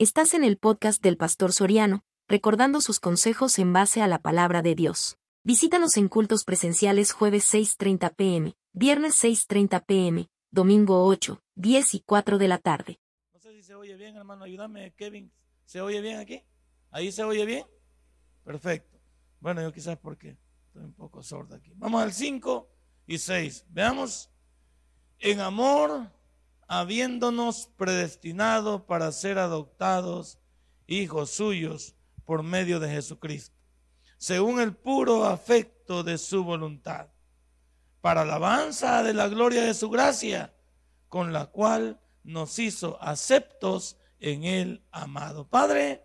Estás en el podcast del Pastor Soriano, recordando sus consejos en base a la palabra de Dios. Visítanos en cultos presenciales jueves 6.30 pm, viernes 6.30 pm, domingo 8, 10 y 4 de la tarde. No sé si se oye bien, hermano, ayúdame, Kevin. ¿Se oye bien aquí? ¿Ahí se oye bien? Perfecto. Bueno, yo quizás porque estoy un poco sordo aquí. Vamos al 5 y 6. Veamos. En amor habiéndonos predestinado para ser adoptados hijos suyos por medio de Jesucristo, según el puro afecto de su voluntad, para alabanza de la gloria de su gracia, con la cual nos hizo aceptos en el amado Padre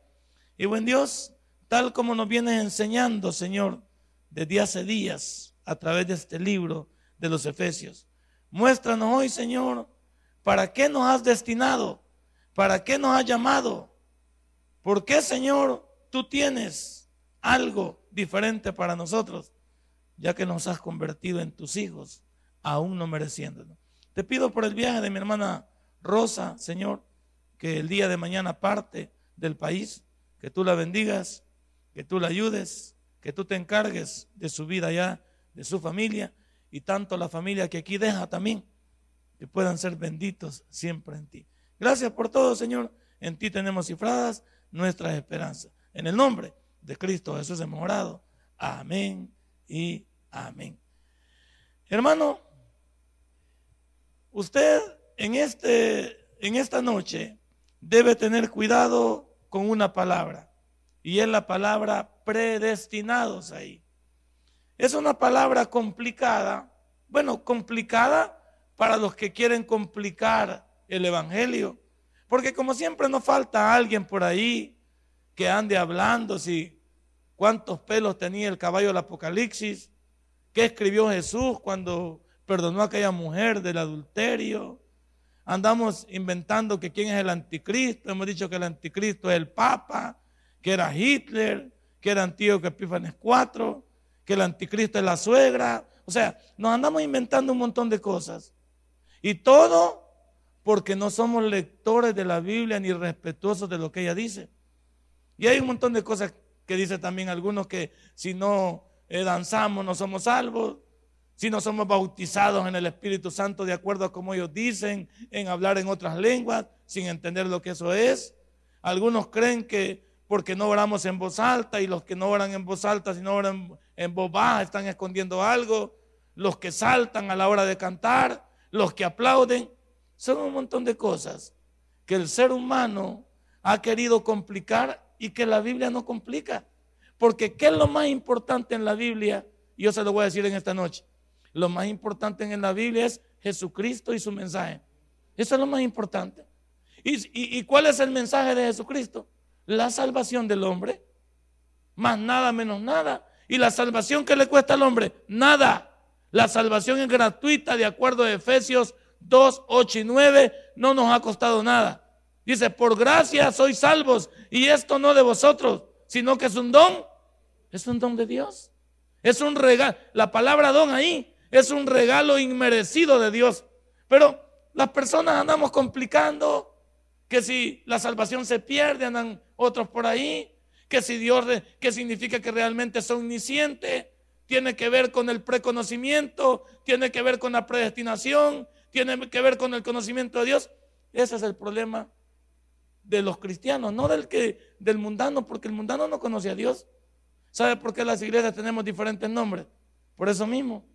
y buen Dios, tal como nos vienes enseñando, Señor, desde hace días a través de este libro de los Efesios. Muéstranos hoy, Señor, ¿Para qué nos has destinado? ¿Para qué nos has llamado? ¿Por qué, Señor, tú tienes algo diferente para nosotros? Ya que nos has convertido en tus hijos, aún no mereciéndolo. Te pido por el viaje de mi hermana Rosa, Señor, que el día de mañana parte del país, que tú la bendigas, que tú la ayudes, que tú te encargues de su vida allá, de su familia y tanto la familia que aquí deja también que puedan ser benditos siempre en ti. Gracias por todo, Señor. En ti tenemos cifradas nuestras esperanzas. En el nombre de Cristo Jesús hemos orado. Amén y amén. Hermano, usted en, este, en esta noche debe tener cuidado con una palabra. Y es la palabra predestinados ahí. Es una palabra complicada. Bueno, complicada para los que quieren complicar el Evangelio. Porque como siempre nos falta alguien por ahí que ande hablando si cuántos pelos tenía el caballo del Apocalipsis, qué escribió Jesús cuando perdonó a aquella mujer del adulterio. Andamos inventando que quién es el anticristo. Hemos dicho que el anticristo es el Papa, que era Hitler, que era Antíoco Epífanes IV, que el anticristo es la suegra. O sea, nos andamos inventando un montón de cosas. Y todo porque no somos lectores de la Biblia ni respetuosos de lo que ella dice. Y hay un montón de cosas que dice también algunos que si no eh, danzamos no somos salvos, si no somos bautizados en el Espíritu Santo de acuerdo a como ellos dicen, en hablar en otras lenguas, sin entender lo que eso es. Algunos creen que porque no oramos en voz alta y los que no oran en voz alta, sino oran en voz baja, están escondiendo algo. Los que saltan a la hora de cantar, los que aplauden, son un montón de cosas que el ser humano ha querido complicar y que la Biblia no complica. Porque ¿qué es lo más importante en la Biblia? Yo se lo voy a decir en esta noche. Lo más importante en la Biblia es Jesucristo y su mensaje. Eso es lo más importante. ¿Y, y cuál es el mensaje de Jesucristo? La salvación del hombre. Más nada menos nada. ¿Y la salvación que le cuesta al hombre? Nada. La salvación es gratuita de acuerdo a Efesios 2, 8 y 9. No nos ha costado nada. Dice, por gracia sois salvos. Y esto no de vosotros, sino que es un don. Es un don de Dios. Es un regalo. La palabra don ahí es un regalo inmerecido de Dios. Pero las personas andamos complicando que si la salvación se pierde, andan otros por ahí. Que si Dios, que significa que realmente son omniscientes tiene que ver con el preconocimiento, tiene que ver con la predestinación, tiene que ver con el conocimiento de Dios. Ese es el problema de los cristianos, no del que del mundano, porque el mundano no conoce a Dios. ¿Sabe por qué las iglesias tenemos diferentes nombres? Por eso mismo,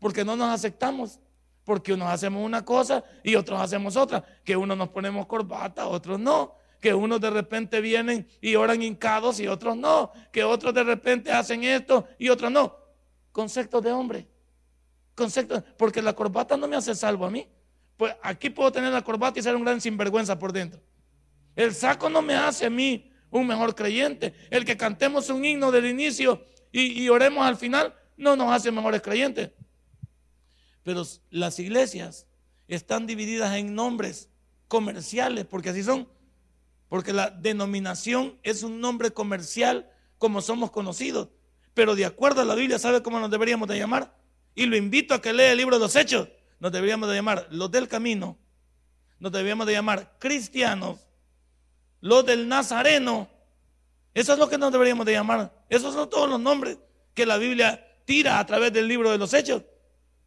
porque no nos aceptamos, porque unos hacemos una cosa y otros hacemos otra, que unos nos ponemos corbata, otros no, que unos de repente vienen y oran hincados y otros no, que otros de repente hacen esto y otros no conceptos de hombre. Conceptos, porque la corbata no me hace salvo a mí. Pues aquí puedo tener la corbata y ser un gran sinvergüenza por dentro. El saco no me hace a mí un mejor creyente. El que cantemos un himno del inicio y, y oremos al final no nos hace mejores creyentes. Pero las iglesias están divididas en nombres comerciales, porque así son. Porque la denominación es un nombre comercial como somos conocidos pero de acuerdo a la Biblia, ¿sabe cómo nos deberíamos de llamar? Y lo invito a que lea el libro de los Hechos. Nos deberíamos de llamar los del camino, nos deberíamos de llamar cristianos los del Nazareno. Eso es lo que nos deberíamos de llamar. Esos son todos los nombres que la Biblia tira a través del libro de los hechos.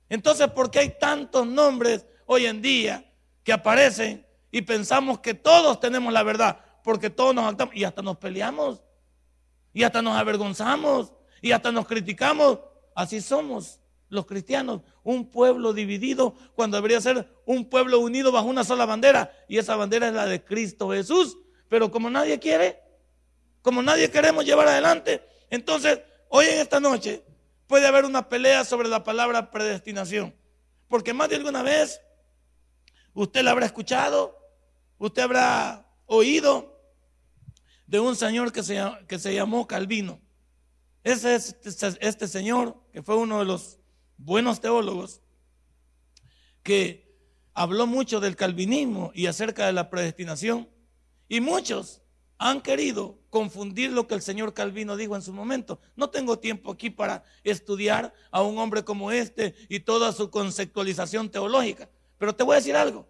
Entonces, ¿por qué hay tantos nombres hoy en día que aparecen y pensamos que todos tenemos la verdad? Porque todos nos actamos y hasta nos peleamos y hasta nos avergonzamos y hasta nos criticamos. Así somos los cristianos, un pueblo dividido cuando debería ser un pueblo unido bajo una sola bandera y esa bandera es la de Cristo Jesús. Pero como nadie quiere, como nadie queremos llevar adelante, entonces hoy en esta noche puede haber una pelea sobre la palabra predestinación. Porque más de alguna vez usted la habrá escuchado, usted habrá oído de un señor que se, que se llamó Calvino. Ese es este, este señor, que fue uno de los buenos teólogos, que habló mucho del calvinismo y acerca de la predestinación. Y muchos han querido confundir lo que el señor Calvino dijo en su momento. No tengo tiempo aquí para estudiar a un hombre como este y toda su conceptualización teológica. Pero te voy a decir algo.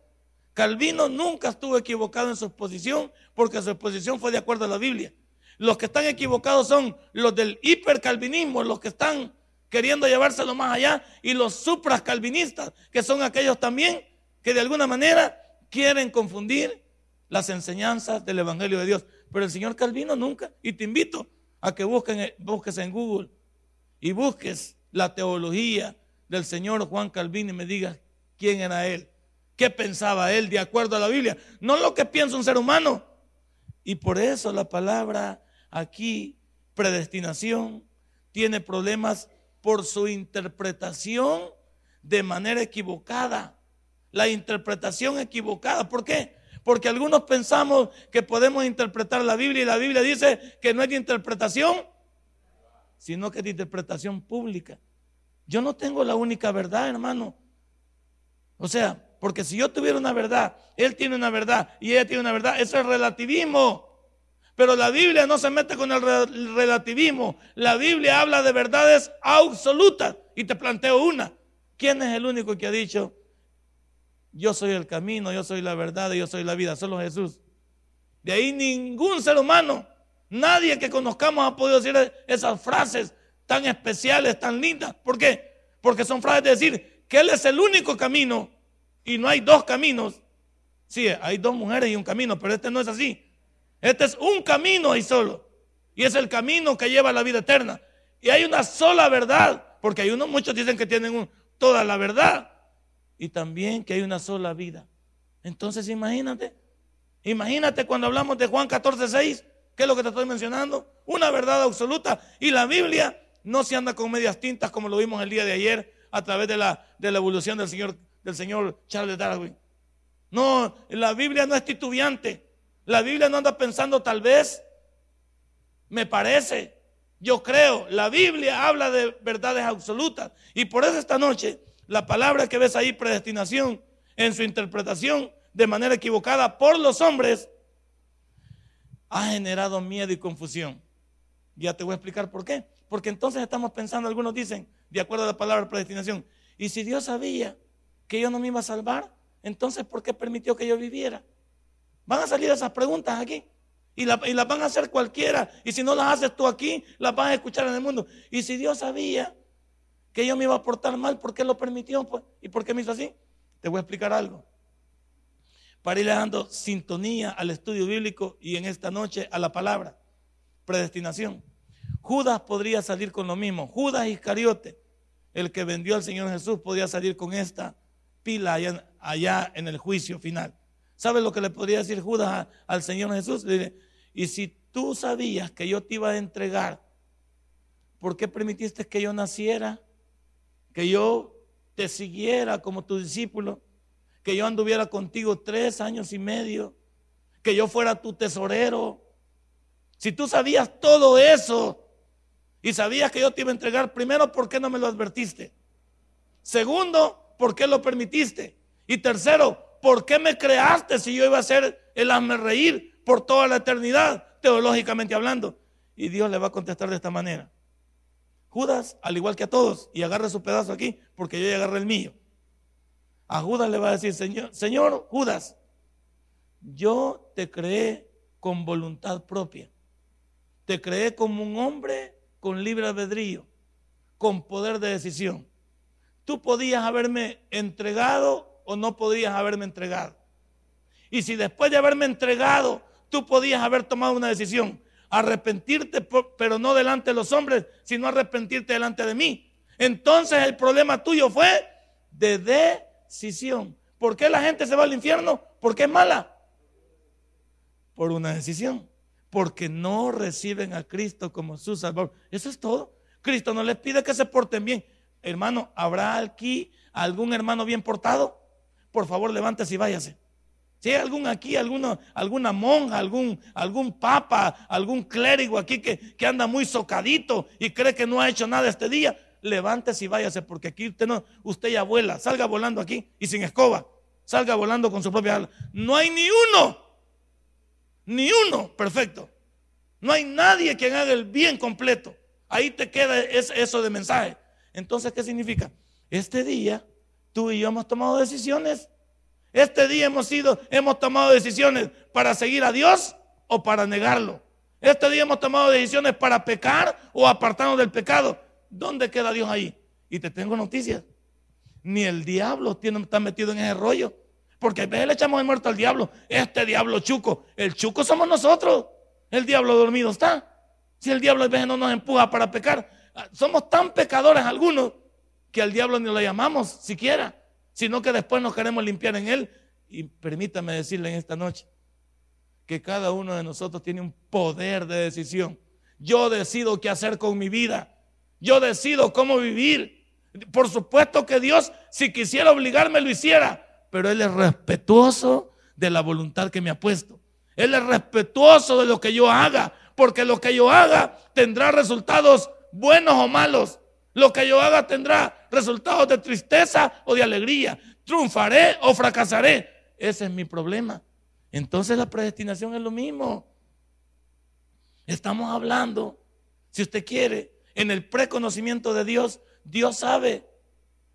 Calvino nunca estuvo equivocado en su exposición porque su exposición fue de acuerdo a la Biblia. Los que están equivocados son los del hipercalvinismo, los que están queriendo llevárselo más allá, y los suprascalvinistas, que son aquellos también que de alguna manera quieren confundir las enseñanzas del Evangelio de Dios. Pero el señor Calvino nunca. Y te invito a que busques en Google y busques la teología del señor Juan Calvino y me digas quién era él, qué pensaba él de acuerdo a la Biblia. No lo que piensa un ser humano. Y por eso la palabra aquí, predestinación, tiene problemas por su interpretación de manera equivocada. La interpretación equivocada. ¿Por qué? Porque algunos pensamos que podemos interpretar la Biblia y la Biblia dice que no es de interpretación, sino que es de interpretación pública. Yo no tengo la única verdad, hermano. O sea, porque si yo tuviera una verdad, él tiene una verdad y ella tiene una verdad, eso es relativismo. Pero la Biblia no se mete con el relativismo. La Biblia habla de verdades absolutas. Y te planteo una. ¿Quién es el único que ha dicho yo soy el camino, yo soy la verdad, yo soy la vida, solo Jesús. De ahí ningún ser humano, nadie que conozcamos ha podido decir esas frases tan especiales, tan lindas. ¿Por qué? Porque son frases de decir que Él es el único camino y no hay dos caminos. Sí, hay dos mujeres y un camino, pero este no es así. Este es un camino y solo. Y es el camino que lleva a la vida eterna. Y hay una sola verdad, porque hay unos, muchos dicen que tienen toda la verdad y también que hay una sola vida. Entonces imagínate, imagínate cuando hablamos de Juan 14, 6, ¿qué es lo que te estoy mencionando? Una verdad absoluta. Y la Biblia no se anda con medias tintas como lo vimos el día de ayer a través de la, de la evolución del señor, del señor Charles Darwin. No, la Biblia no es titubeante. La Biblia no anda pensando tal vez, me parece, yo creo. La Biblia habla de verdades absolutas. Y por eso esta noche la palabra que ves ahí, predestinación, en su interpretación de manera equivocada por los hombres, ha generado miedo y confusión. Ya te voy a explicar por qué. Porque entonces estamos pensando, algunos dicen, de acuerdo a la palabra predestinación, y si Dios sabía que yo no me iba a salvar, entonces ¿por qué permitió que yo viviera? Van a salir esas preguntas aquí. Y, las van a hacer cualquiera. Y si no las haces tú aquí, las van a escuchar en el mundo. Y si Dios sabía que yo me iba a portar mal, ¿por qué lo permitió? Pues? ¿Y por qué me hizo así? Te voy a explicar algo. Para ir dando sintonía al estudio bíblico y en esta noche a la palabra, predestinación. Judas podría salir con lo mismo. Judas Iscariote, el que vendió al Señor Jesús, podría salir con esta pila allá, en el juicio final. ¿Sabes lo que le podría decir Judas al Señor Jesús? Le y si tú sabías que yo te iba a entregar, ¿por qué permitiste que yo naciera? que yo te siguiera como tu discípulo, que yo anduviera contigo tres años y medio, que yo fuera tu tesorero. Si tú sabías todo eso y sabías que yo te iba a entregar, primero, ¿por qué no me lo advertiste? Segundo, ¿por qué lo permitiste? Y tercero, ¿por qué me creaste si yo iba a ser el hazme reír por toda la eternidad, teológicamente hablando? Y Dios le va a contestar de esta manera. Judas, al igual que a todos, y agarra su pedazo aquí, porque yo ya agarré el mío. A Judas le va a decir, Señor, Señor Judas, yo te creé con voluntad propia. Te creé como un hombre con libre albedrío, con poder de decisión. Tú podías haberme entregado o no podías haberme entregado. Y si después de haberme entregado, tú podías haber tomado una decisión, arrepentirte, pero no delante de los hombres, sino arrepentirte delante de mí. Entonces el problema tuyo fue de decisión. ¿Por qué la gente se va al infierno? Porque es mala. Por una decisión. Porque no reciben a Cristo como su Salvador. Eso es todo. Cristo no les pide que se porten bien. Hermano, ¿habrá aquí algún hermano bien portado? Por favor, levántese y váyase. Si hay algún aquí, alguna, alguna monja, algún, algún papa, algún clérigo aquí que, que, anda muy socadito y cree que no ha hecho nada este día, levántese y váyase, porque aquí usted no, usted ya vuela, salga volando aquí y sin escoba, salga volando con su propia ala. No hay ni uno, ni uno perfecto. No hay nadie quien haga el bien completo. Ahí te queda eso de mensaje. Entonces, ¿qué significa? Este día tú y yo hemos tomado decisiones este día hemos sido, hemos tomado decisiones para seguir a Dios o para negarlo. Este día hemos tomado decisiones para pecar o apartarnos del pecado. ¿Dónde queda Dios ahí? Y te tengo noticias. Ni el diablo tiene, está metido en ese rollo. Porque a veces le echamos de muerto al diablo. Este diablo chuco. El chuco somos nosotros. El diablo dormido está. Si el diablo a veces no nos empuja para pecar. Ah, somos tan pecadores algunos que al diablo ni lo llamamos siquiera sino que después nos queremos limpiar en Él. Y permítame decirle en esta noche que cada uno de nosotros tiene un poder de decisión. Yo decido qué hacer con mi vida. Yo decido cómo vivir. Por supuesto que Dios, si quisiera obligarme, lo hiciera. Pero Él es respetuoso de la voluntad que me ha puesto. Él es respetuoso de lo que yo haga. Porque lo que yo haga tendrá resultados buenos o malos. Lo que yo haga tendrá resultados de tristeza o de alegría. Triunfaré o fracasaré. Ese es mi problema. Entonces la predestinación es lo mismo. Estamos hablando, si usted quiere, en el preconocimiento de Dios, Dios sabe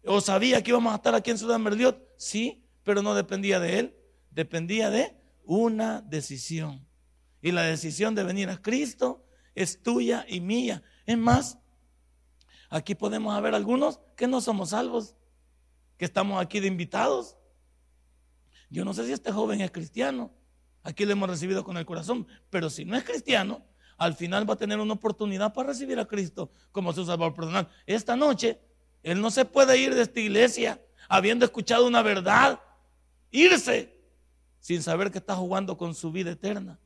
o sabía que íbamos a estar aquí en Ciudad Merliot. Sí, pero no dependía de él, dependía de una decisión. Y la decisión de venir a Cristo es tuya y mía. Es más, Aquí podemos haber algunos que no somos salvos, que estamos aquí de invitados. Yo no sé si este joven es cristiano. Aquí le hemos recibido con el corazón. Pero si no es cristiano, al final va a tener una oportunidad para recibir a Cristo como su Salvador personal. Esta noche, él no se puede ir de esta iglesia habiendo escuchado una verdad, irse sin saber que está jugando con su vida eterna.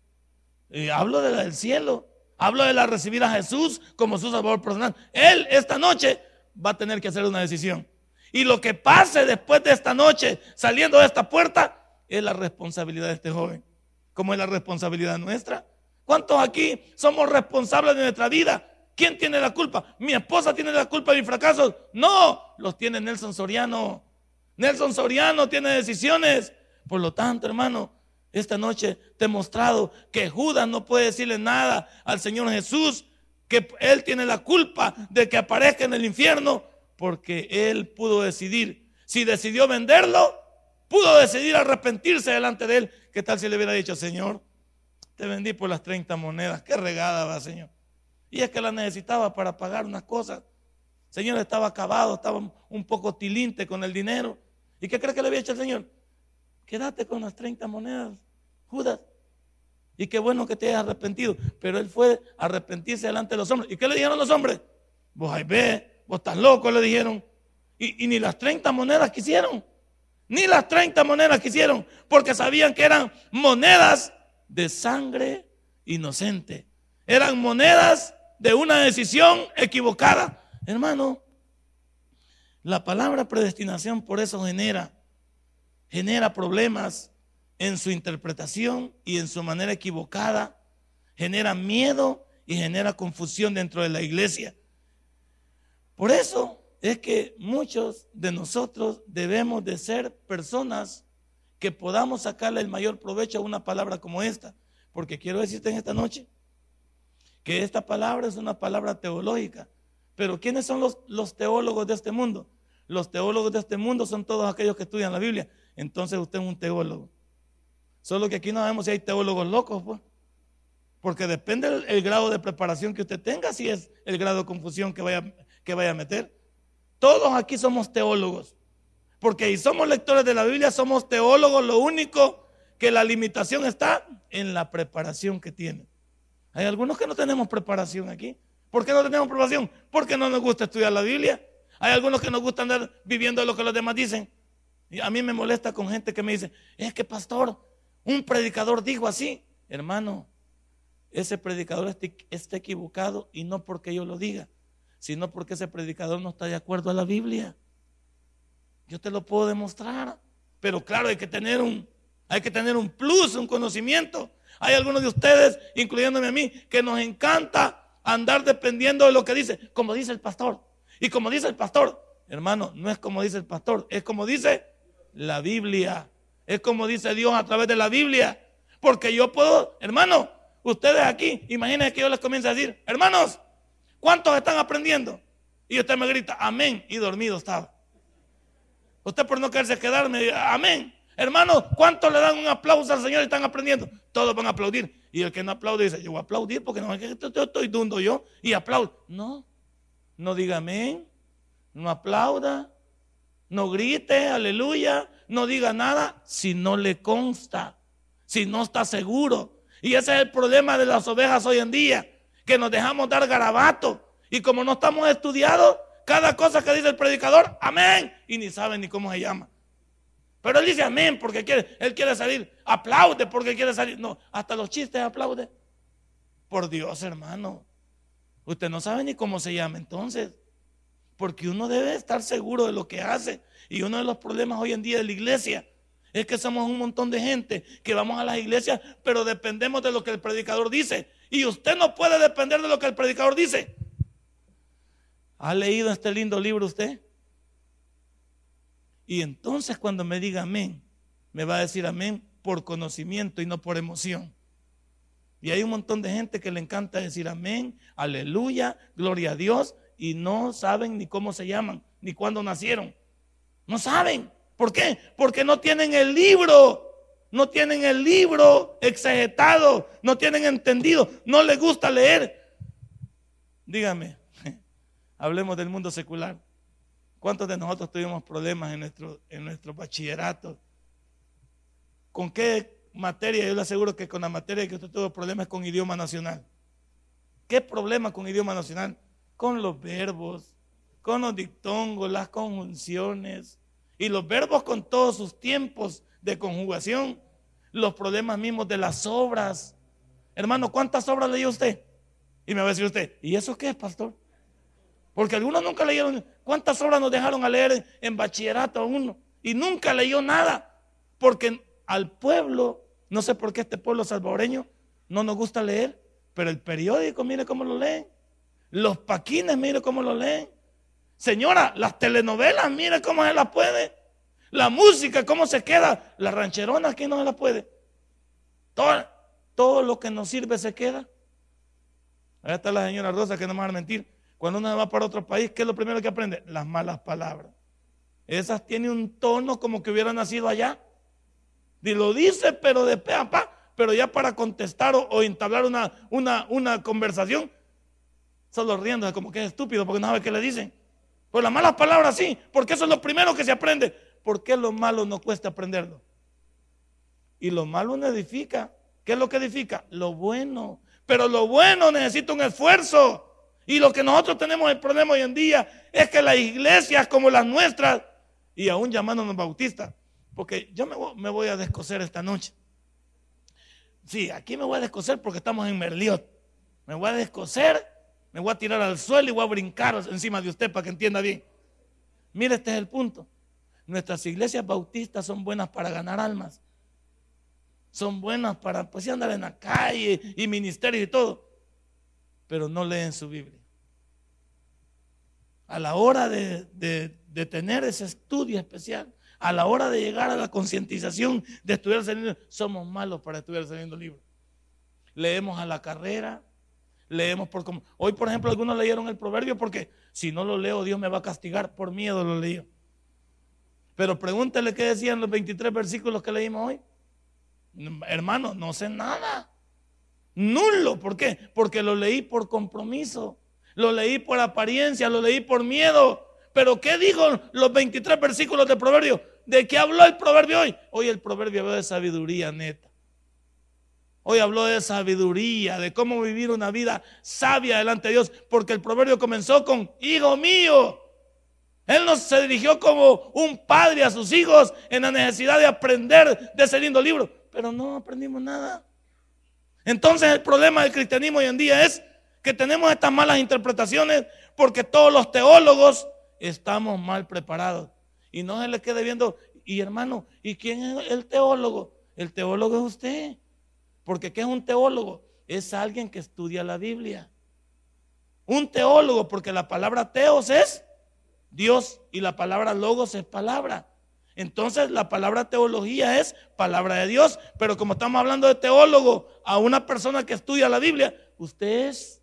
Y hablo de la del cielo. Hablo de la recibir a Jesús como su salvador personal. Él esta noche va a tener que hacer una decisión. Y lo que pase después de esta noche, saliendo de esta puerta, es la responsabilidad de este joven. ¿Cómo es la responsabilidad nuestra? ¿Cuántos aquí somos responsables de nuestra vida? ¿Quién tiene la culpa? ¿Mi esposa tiene la culpa de mis fracasos? No, los tiene Nelson Soriano. Nelson Soriano tiene decisiones. Por lo tanto, hermano, esta noche te mostrado que Judas no puede decirle nada al Señor Jesús, que él tiene la culpa de que aparezca en el infierno, porque él pudo decidir. Si decidió venderlo, pudo decidir arrepentirse delante de él. ¿Qué tal si le hubiera dicho, Señor, te vendí por las 30 monedas? Qué regada va, Señor. Y es que la necesitaba para pagar unas cosas. Señor estaba acabado, estaba un poco tilinte con el dinero. ¿Y qué cree que le había hecho el Señor? Quédate con las 30 monedas, Judas. Y qué bueno que te hayas arrepentido. Pero él fue a arrepentirse delante de los hombres. ¿Y qué le dijeron los hombres? Vos ahí ve, vos estás loco, le dijeron. Y, y ni las 30 monedas quisieron. Ni las 30 monedas quisieron. Porque sabían que eran monedas de sangre inocente. Eran monedas de una decisión equivocada. Hermano, la palabra predestinación por eso genera genera problemas en su interpretación y en su manera equivocada, genera miedo y genera confusión dentro de la iglesia. Por eso es que muchos de nosotros debemos de ser personas que podamos sacarle el mayor provecho a una palabra como esta. Porque quiero decirte en esta noche que esta palabra es una palabra teológica. Pero ¿quiénes son los, los teólogos de este mundo? Los teólogos de este mundo son todos aquellos que estudian la Biblia entonces usted es un teólogo. Solo que aquí no sabemos si hay teólogos locos, pues. Porque depende el, grado de preparación que usted tenga, si es el grado de confusión que vaya, que vaya a meter. Todos aquí somos teólogos. Porque si somos lectores de la Biblia, somos teólogos. Lo único que la limitación está en la preparación que tienen. Hay algunos que no tenemos preparación aquí. ¿Por qué no tenemos preparación? Porque no nos gusta estudiar la Biblia. Hay algunos que nos gusta andar viviendo lo que los demás dicen. Y a mí me molesta con gente que me dice, es que pastor, un predicador dijo así. Hermano, ese predicador está equivocado y no porque yo lo diga, sino porque ese predicador no está de acuerdo a la Biblia. Yo te lo puedo demostrar, pero claro, hay que tener un, hay que tener un plus, un conocimiento. Hay algunos de ustedes, incluyéndome a mí, que nos encanta andar dependiendo de lo que dice, como dice el pastor. Y como dice el pastor, hermano, no es como dice el pastor, es como dice la Biblia. Es como dice Dios a través de la Biblia. Porque yo puedo, hermano, ustedes aquí, imaginen que yo les comience a decir, hermanos, ¿cuántos están aprendiendo? Y usted me grita, amén, y dormido estaba. Usted por no quererse quedar me dice, amén. Hermano, ¿cuántos le dan un aplauso al Señor y están aprendiendo? Todos van a aplaudir. Y el que no aplaude dice, yo voy a aplaudir porque no que estoy dundo yo y aplaudo. No, no diga amén, no aplauda, no grite, aleluya, no diga nada si no le consta, si no está seguro. Y ese es el problema de las ovejas hoy en día, que nos dejamos dar garabato. Y como no estamos estudiados, cada cosa que dice el predicador, amén, y ni saben ni cómo se llama. Pero él dice amén porque quiere, él quiere salir. Aplaude porque quiere salir. No, hasta los chistes aplaude. Por Dios, hermano. Usted no sabe ni cómo se llama entonces. Porque uno debe estar seguro de lo que hace. Y uno de los problemas hoy en día de la iglesia es que somos un montón de gente que vamos a las iglesias, pero dependemos de lo que el predicador dice. Y usted no puede depender de lo que el predicador dice. ¿Ha leído este lindo libro usted? Y entonces cuando me diga amén, me va a decir amén por conocimiento y no por emoción. Y hay un montón de gente que le encanta decir amén, aleluya, gloria a Dios, y no saben ni cómo se llaman, ni cuándo nacieron. No saben. ¿Por qué? Porque no tienen el libro. No tienen el libro exegetado, no tienen entendido, no les gusta leer. Dígame, hablemos del mundo secular. ¿Cuántos de nosotros tuvimos problemas en nuestro, en nuestro bachillerato? ¿Con qué materia? Yo le aseguro que con la materia que usted tuvo problemas con idioma nacional. ¿Qué problema con idioma nacional? Con los verbos, con los dictongos, las conjunciones y los verbos con todos sus tiempos de conjugación, los problemas mismos de las obras. Hermano, ¿cuántas obras leyó usted? Y me va a decir usted, ¿y eso qué es, pastor? Porque algunos nunca leyeron. ¿Cuántas horas nos dejaron a leer en bachillerato a uno? Y nunca leyó nada. Porque al pueblo, no sé por qué este pueblo salvadoreño no nos gusta leer, pero el periódico, mire cómo lo leen. Los paquines, mire cómo lo leen. Señora, las telenovelas, mire cómo se las puede. La música, cómo se queda. La rancherona, ¿quién no se la puede? Todo, todo lo que nos sirve se queda. Ahí está la señora Rosa que no me va a mentir. Cuando uno va para otro país, ¿qué es lo primero que aprende? Las malas palabras. Esas tienen un tono como que hubiera nacido allá. Y lo dice, pero de pe a pa. Pero ya para contestar o, entablar una, una, una, conversación, solo riendo, como que es estúpido porque no sabe qué le dicen. Pues las malas palabras sí, porque eso es lo primero que se aprende. ¿Por qué lo malo no cuesta aprenderlo? Y lo malo no edifica. ¿Qué es lo que edifica? Lo bueno. Pero lo bueno necesita un esfuerzo. Y lo que nosotros tenemos el problema hoy en día es que las iglesias como las nuestras, y aún llamándonos bautistas, porque yo me voy, a descoser esta noche. Sí, aquí me voy a descoser porque estamos en Merliot. Me voy a descoser, me voy a tirar al suelo y voy a brincar encima de usted para que entienda bien. Mire, este es el punto. Nuestras iglesias bautistas son buenas para ganar almas. Son buenas para pues andar en la calle y ministerio y todo. Pero no leen su Biblia a la hora de, tener ese estudio especial, a la hora de llegar a la concientización de estudiar saliendo, somos malos para estudiar saliendo libros. Leemos a la carrera, leemos por como. Hoy, por ejemplo, algunos leyeron el proverbio porque si no lo leo, Dios me va a castigar. Por miedo lo leí. Pero pregúntele qué decían los 23 versículos que leímos hoy. Hermano, no sé nada. Nulo. ¿Por qué? Porque lo leí por compromiso, lo leí por apariencia, lo leí por miedo. Pero ¿qué dijo los 23 versículos del proverbio? ¿De qué habló el proverbio hoy? Hoy el proverbio habló de sabiduría neta. Hoy habló de sabiduría, de cómo vivir una vida sabia delante de Dios, porque el proverbio comenzó con, hijo mío. Él no se dirigió como un padre a sus hijos en la necesidad de aprender de ese lindo libro, pero no aprendimos nada. Entonces el problema del cristianismo hoy en día es que tenemos estas malas interpretaciones porque todos los teólogos estamos mal preparados. Y no se le quede viendo, y hermano, ¿y quién es el teólogo? El teólogo es usted. Porque ¿qué es un teólogo? Es alguien que estudia la Biblia. Un teólogo, porque la palabra teos es Dios y la palabra logos es palabra. Entonces la palabra teología es palabra de Dios, pero como estamos hablando de teólogo a una persona que estudia la Biblia, usted es,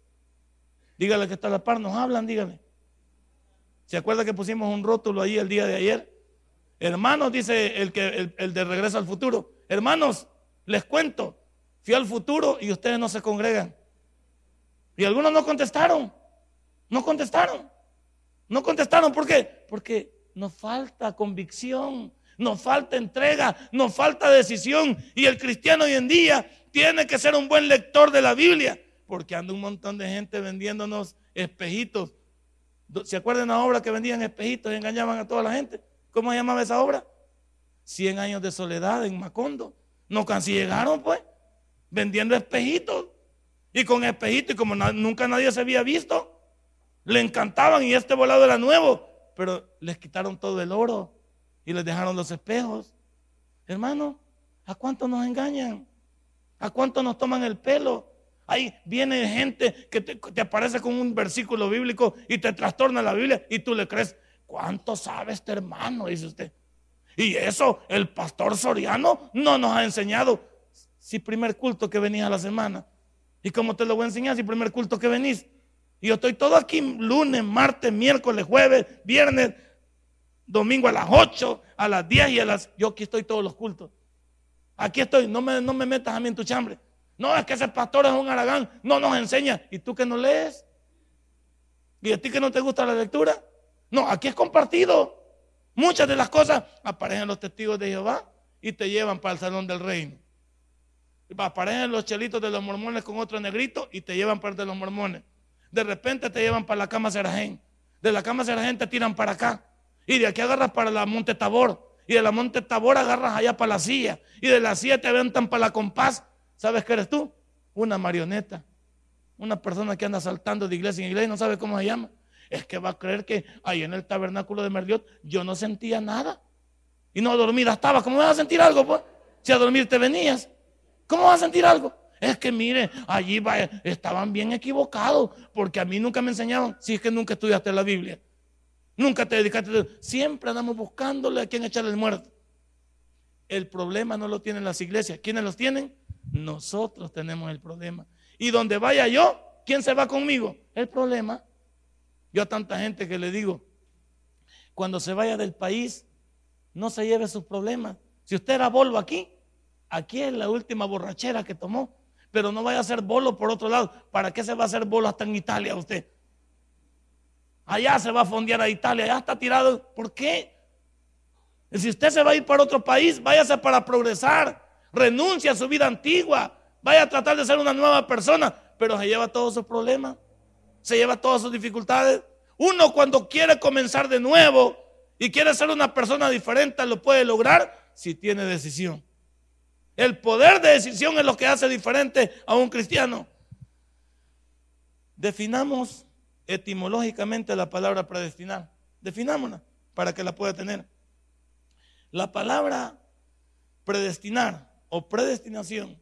dígale que está a la par, nos hablan, dígale. ¿Se acuerda que pusimos un rótulo ahí el día de ayer? Hermanos, dice el, que, el de regreso al futuro, hermanos, les cuento, Fui al futuro y ustedes no se congregan. Y algunos no contestaron. No contestaron. No contestaron. ¿Por qué? Porque nos falta convicción, nos falta entrega, nos falta decisión. Y el cristiano hoy en día tiene que ser un buen lector de la Biblia. Porque anda un montón de gente vendiéndonos espejitos. ¿Se acuerdan de una obra que vendían espejitos y engañaban a toda la gente? ¿Cómo se llamaba esa obra? Cien años de soledad en Macondo. No casi llegaron, pues vendiendo espejitos. Y con espejitos, y como nunca nadie se había visto, le encantaban y este volado era nuevo, pero les quitaron todo el oro y les dejaron los espejos. Hermano, ¿a cuánto nos engañan? ¿A cuánto nos toman el pelo? Ahí viene gente que te, te, aparece con un versículo bíblico y te trastorna la Biblia y tú le crees, ¿cuánto sabe este hermano? Dice usted. Y eso el pastor Soriano no nos ha enseñado si primer culto que venís a la semana? ¿Y cómo te lo voy a enseñar si primer culto que venís? Y yo estoy todo aquí lunes, martes, miércoles, jueves, viernes, domingo a las 8, a las 10 y a las... Yo aquí estoy todos los cultos. Aquí estoy, no me, no me metas a mí en tu chambre. No, es que ese pastor es un aragán, no nos enseña. ¿Y tú que no lees? ¿Y a ti que no te gusta la lectura? No, aquí es compartido. Muchas de las cosas aparecen los testigos de Jehová y te llevan para el salón del reino aparecen los chelitos de los mormones con otro negrito y te llevan para de los mormones. De repente te llevan para la cama Serajén. De la cama Serajén te tiran para acá. Y de aquí agarras para la Monte Tabor. Y de la Monte Tabor agarras allá para la silla. Y de la silla te aventan para la compás. ¿Sabes qué eres tú? Una marioneta. Una persona que anda saltando de iglesia en iglesia y no sabe cómo se llama. Es que va a creer que ahí en el tabernáculo de Merliot yo no sentía nada. Y no dormida estaba. ¿Cómo vas a sentir algo? Pues? Si a dormir te venías. ¿Cómo vas a sentir algo? Es que mire, allí estaban bien equivocados, porque a mí nunca me enseñaban, si es que nunca estudiaste la Biblia. Nunca te dedicaste, siempre andamos buscándole a quien echarle el muerto. El problema no lo tienen las iglesias. ¿Quiénes los tienen? Nosotros tenemos el problema. Y donde vaya yo, ¿quién se va conmigo? El problema. Yo a tanta gente que le digo, cuando se vaya del país, no se lleve sus problemas. Si usted era Volvo aquí, Aquí es la última borrachera que tomó. Pero no vaya a hacer bolo por otro lado. ¿Para qué se va a hacer bolo hasta en Italia usted? Allá se va a fondear a Italia, allá está tirado. ¿Por qué? Si usted se va a ir para otro país, váyase para progresar. Renuncia a su vida antigua. Vaya a tratar de ser una nueva persona. Pero se lleva todos sus problemas. Se lleva todas sus dificultades. Uno cuando quiere comenzar de nuevo y quiere ser una persona diferente, lo puede lograr si tiene decisión. El poder de decisión es lo que hace diferente a un cristiano. Definamos etimológicamente la palabra predestinar. Definámosla para que la pueda tener. La palabra predestinar o predestinación,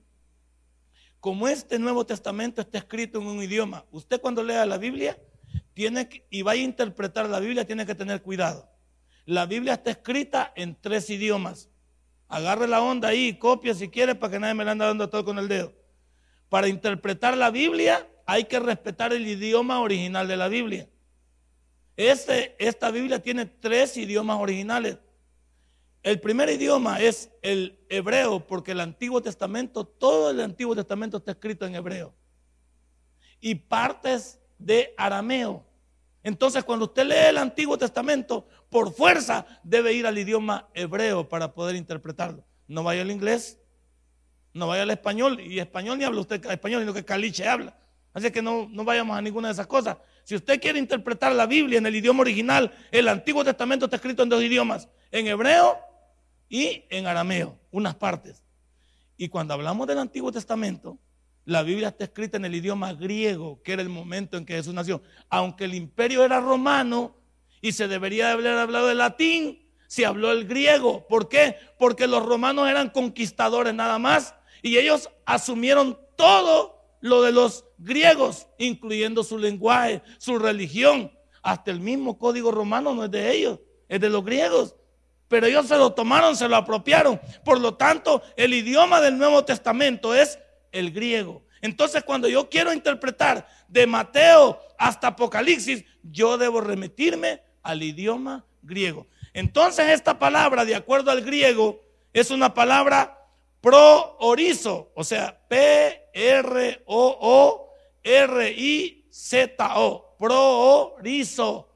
como este Nuevo Testamento está escrito en un idioma, usted cuando lea la Biblia tiene y vaya a interpretar la Biblia, tiene que tener cuidado. La Biblia está escrita en tres idiomas. Agarre la onda ahí, copia si quiere para que nadie me la ande dando todo con el dedo. Para interpretar la Biblia hay que respetar el idioma original de la Biblia. Este, esta Biblia tiene tres idiomas originales. El primer idioma es el hebreo, porque el Antiguo Testamento, todo el Antiguo Testamento está escrito en hebreo. Y partes de arameo. Entonces, cuando usted lee el Antiguo Testamento, por fuerza debe ir al idioma hebreo para poder interpretarlo. No vaya al inglés, no vaya al español, y español ni habla usted español, sino que caliche habla. Así que no, no vayamos a ninguna de esas cosas. Si usted quiere interpretar la Biblia en el idioma original, el Antiguo Testamento está escrito en dos idiomas, en hebreo y en arameo, unas partes. Y cuando hablamos del Antiguo Testamento, la Biblia está escrita en el idioma griego, que era el momento en que Jesús nació. Aunque el imperio era romano y se debería haber hablado el latín, se habló el griego. ¿Por qué? Porque los romanos eran conquistadores nada más y ellos asumieron todo lo de los griegos, incluyendo su lenguaje, su religión. Hasta el mismo código romano no es de ellos, es de los griegos. Pero ellos se lo tomaron, se lo apropiaron. Por lo tanto, el idioma del Nuevo Testamento es el griego. Entonces, cuando yo quiero interpretar de Mateo hasta Apocalipsis, yo debo remitirme al idioma griego. Entonces, esta palabra, de acuerdo al griego, es una palabra pro-orizo, o sea, P-R-O-O-R-I-Z-O, pro-orizo,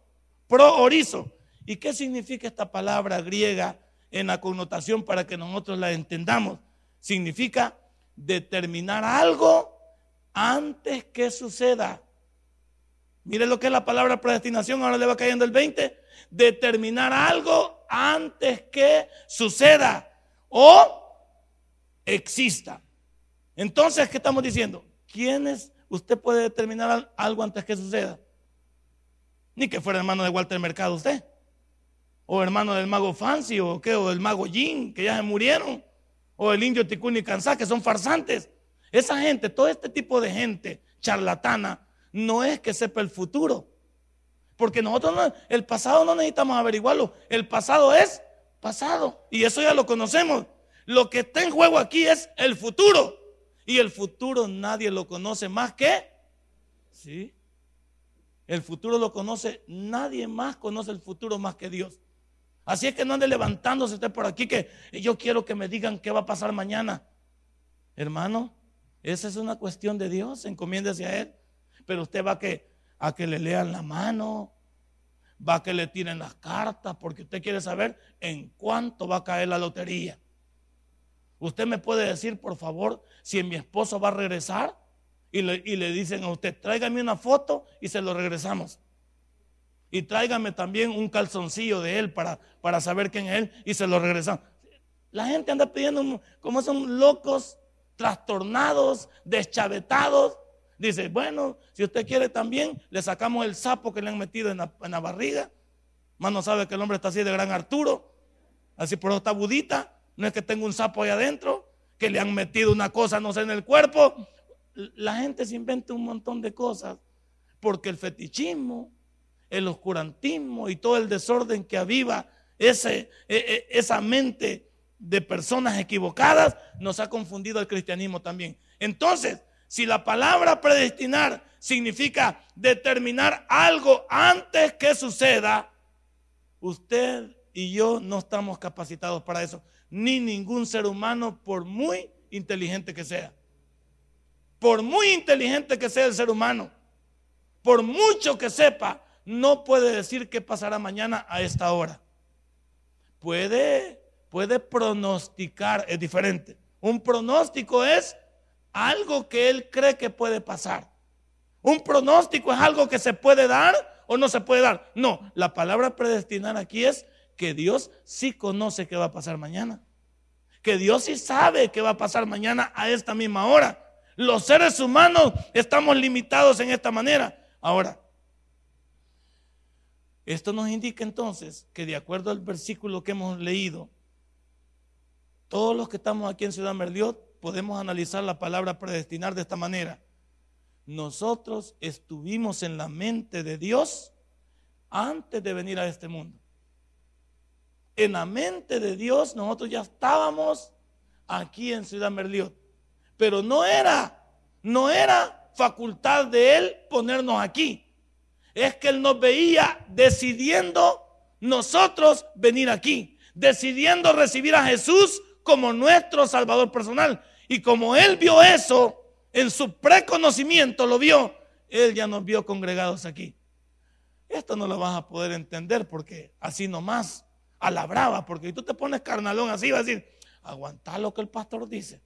pro-orizo. ¿Y qué significa esta palabra griega en la connotación para que nosotros la entendamos? Significa determinar algo antes que suceda. Mire lo que es la palabra predestinación, ahora le va cayendo el 20. Determinar algo antes que suceda o exista. Entonces, ¿qué estamos diciendo? ¿Quiénes usted puede determinar algo antes que suceda? Ni que fuera hermano de Walter Mercado usted. O hermano del mago Fancy, o qué, o del mago Jin, que ya se murieron. O el indio Ticuni Kansá, que son farsantes. Esa gente, todo este tipo de gente charlatana, no es que sepa el futuro. Porque nosotros no, el pasado no necesitamos averiguarlo. El pasado es pasado. Y eso ya lo conocemos. Lo que está en juego aquí es el futuro. Y el futuro nadie lo conoce más que... ¿Sí? El futuro lo conoce, nadie más conoce el futuro más que Dios. Así es que no ande levantándose usted por aquí que yo quiero que me digan qué va a pasar mañana. Hermano, esa es una cuestión de Dios, encomiéndese a Él. Pero usted va a que, a que le lean la mano, va a que le tiren las cartas, porque usted quiere saber en cuánto va a caer la lotería. Usted me puede decir, por favor, si mi esposo va a regresar y le, y le dicen a usted, tráigame una foto y se lo regresamos. Y tráigame también un calzoncillo de él para, para saber quién es él y se lo regresamos. La gente anda pidiendo, como son locos, trastornados, deschavetados. Dice, bueno, si usted quiere también, le sacamos el sapo que le han metido en la, en la barriga. Más no sabe que el hombre está así de gran Arturo. Así por eso está budita. No es que tenga un sapo ahí adentro, que le han metido una cosa, no sé, en el cuerpo. La gente se inventa un montón de cosas porque el fetichismo, el oscurantismo y todo el desorden que aviva e, e, esa mente de personas equivocadas nos ha confundido el cristianismo también. Entonces, si la palabra predestinar significa determinar algo antes que suceda, usted y yo no estamos capacitados para eso ni ningún ser humano, por muy inteligente que sea. Por muy inteligente que sea el ser humano, por mucho que sepa, no puede decir qué pasará mañana a esta hora. Puede, puede pronosticar, es diferente. Un pronóstico es algo que él cree que puede pasar. Un pronóstico es algo que se puede dar o no se puede dar. No, la palabra predestinar aquí es que Dios sí conoce qué va a pasar mañana. Que Dios sí sabe qué va a pasar mañana a esta misma hora. Los seres humanos estamos limitados en esta manera. Ahora, esto nos indica entonces que de acuerdo al versículo que hemos leído, todos los que estamos aquí en Ciudad Merliot podemos analizar la palabra predestinar de esta manera. Nosotros estuvimos en la mente de Dios antes de venir a este mundo en la mente de Dios, nosotros ya estábamos aquí en Ciudad Merliot. Pero no era, no era facultad de Él ponernos aquí. Es que Él nos veía decidiendo nosotros venir aquí. decidiendo recibir a Jesús como nuestro Salvador personal. Y como Él vio eso, en su preconocimiento lo vio, Él ya nos vio congregados aquí. Esto no lo vas a poder entender porque así nomás, a la brava, porque tú te pones carnalón así, vas a decir, aguanta lo que el pastor dice.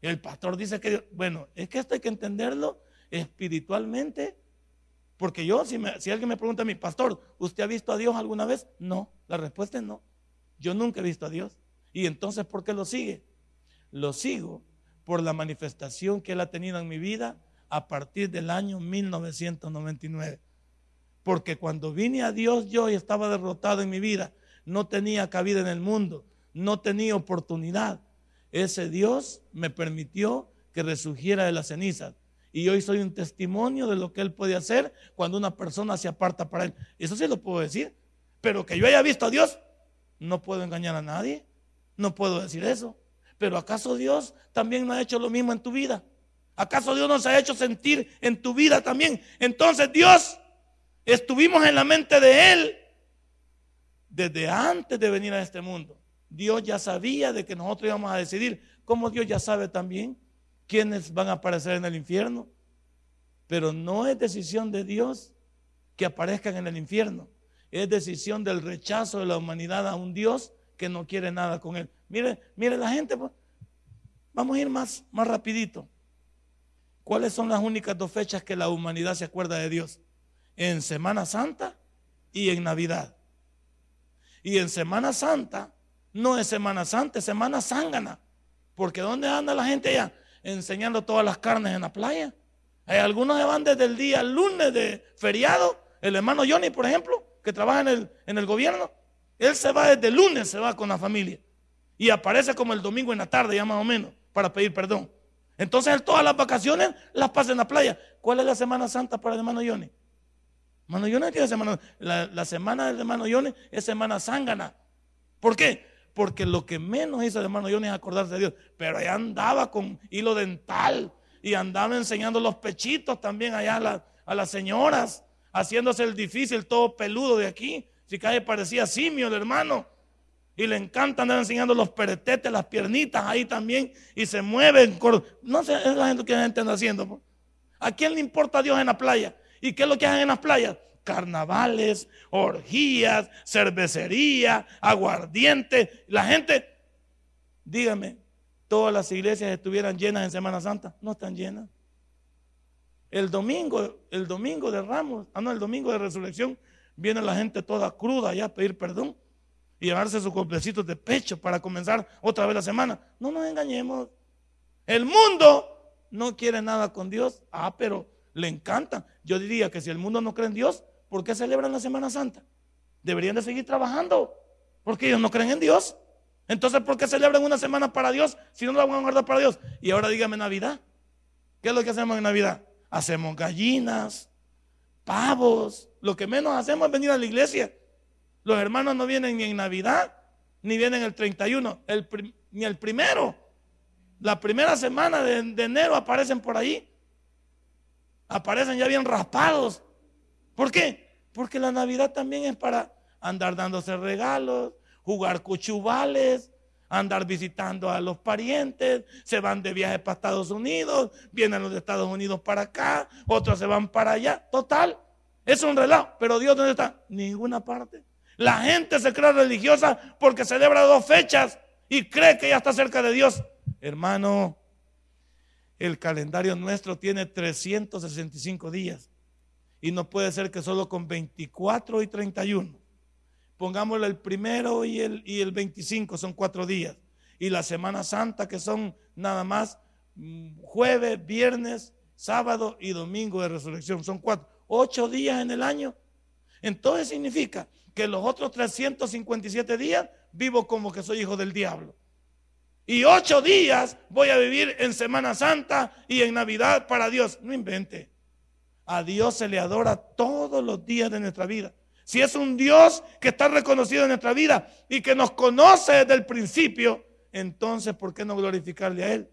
El pastor dice que, bueno, es que esto hay que entenderlo espiritualmente. Porque yo, si, alguien me pregunta a mi pastor, ¿usted ha visto a Dios alguna vez? No, la respuesta es no. Yo nunca he visto a Dios. Y entonces, ¿por qué lo sigue? Lo sigo por la manifestación que Él ha tenido en mi vida a partir del año 1999. Porque cuando vine a Dios yo y estaba derrotado en mi vida, no tenía cabida en el mundo, no tenía oportunidad. Ese Dios me permitió que resurgiera de las cenizas. Y hoy soy un testimonio de lo que Él puede hacer cuando una persona se aparta para Él. Eso sí lo puedo decir. Pero que yo haya visto a Dios, no puedo engañar a nadie. No puedo decir eso. Pero ¿acaso Dios también no ha hecho lo mismo en tu vida? ¿Acaso Dios nos ha hecho sentir en tu vida también? Entonces Dios Estuvimos en la mente de Él desde antes de venir a este mundo. Dios ya sabía de que nosotros íbamos a decidir, como Dios ya sabe también quiénes van a aparecer en el infierno. Pero no es decisión de Dios que aparezcan en el infierno. Es decisión del rechazo de la humanidad a un Dios que no quiere nada con él. Mire, mire la gente, pues. vamos a ir más, más rapidito. ¿Cuáles son las únicas dos fechas que la humanidad se acuerda de Dios? en Semana Santa y en Navidad. Y en Semana Santa no es Semana Santa, es Semana Zángana. Porque ¿dónde anda la gente allá? Enseñando todas las carnes en la playa. Hay algunos que van desde el día lunes de feriado. El hermano Johnny, por ejemplo, que trabaja en el, en el gobierno. Él se va desde lunes, se va con la familia. Y aparece como el domingo en la tarde, ya más o menos, para pedir perdón. Entonces él todas las vacaciones las pasa en la playa. ¿Cuál es la Semana Santa para el hermano Johnny? Hermano Yone tiene semana. La, la semana del hermano Yone es semana zángana. ¿Por qué? Porque lo que menos hizo el hermano Yone es acordarse de Dios. Pero allá andaba con hilo dental y andaba enseñando los pechitos también allá a, a las señoras, haciéndose el difícil, todo peludo de aquí. Si cae parecía simio el hermano. Y le encanta andar enseñando los peretetes, las piernitas ahí también. Y se mueven. No sé, es la gente que la gente anda haciendo. ¿A quién le importa a Dios en la playa? ¿Y qué es lo que hacen en las playas? Carnavales, orgías, cervecería, aguardiente. La gente, dígame, todas las iglesias estuvieran llenas en Semana Santa. No están llenas. El domingo, el domingo de Ramos, ah no, el domingo de resurrección, viene la gente toda cruda ya a pedir perdón y llevarse sus complecitos de pecho para comenzar otra vez la semana. No nos engañemos. El mundo no quiere nada con Dios. Ah, pero le encantan. Yo diría que si el mundo no cree en Dios, ¿por qué celebran la Semana Santa? Deberían de seguir trabajando, porque ellos no creen en Dios. Entonces, ¿por qué celebran una semana para Dios si no la van a guardar para Dios? Y ahora dígame Navidad. ¿Qué es lo que hacemos en Navidad? Hacemos gallinas, pavos. Lo que menos hacemos es venir a la iglesia. Los hermanos no vienen ni en Navidad, ni vienen el 31, ni el primero. La primera semana de, de enero aparecen por ahí aparecen ya bien raspados. ¿Por qué? Porque la Navidad también es para andar dándose regalos, jugar cuchubales, andar visitando a los parientes, se van de viaje para Estados Unidos, vienen los de Estados Unidos para acá, otros se van para allá. Total, es un relajo. Pero Dios, ¿dónde está? Ninguna parte. La gente se cree religiosa porque celebra dos fechas y cree que ya está cerca de Dios. Hermano, el calendario nuestro tiene 365 días. Y no puede ser que solo con 24 y 31. Pongámosle el primero y el, y el 25, son cuatro días. Y la Semana Santa, que son nada más mm, jueves, viernes, sábado y domingo de resurrección. Son cuatro. Ocho días en el año. Entonces significa que los otros 357 días vivo como que soy hijo del diablo. Y ocho días voy a vivir en Semana Santa y en Navidad para Dios. No invente. A Dios se le adora todos los días de nuestra vida. Si es un Dios que está reconocido en nuestra vida y que nos conoce desde el principio, entonces ¿por qué no glorificarle a Él?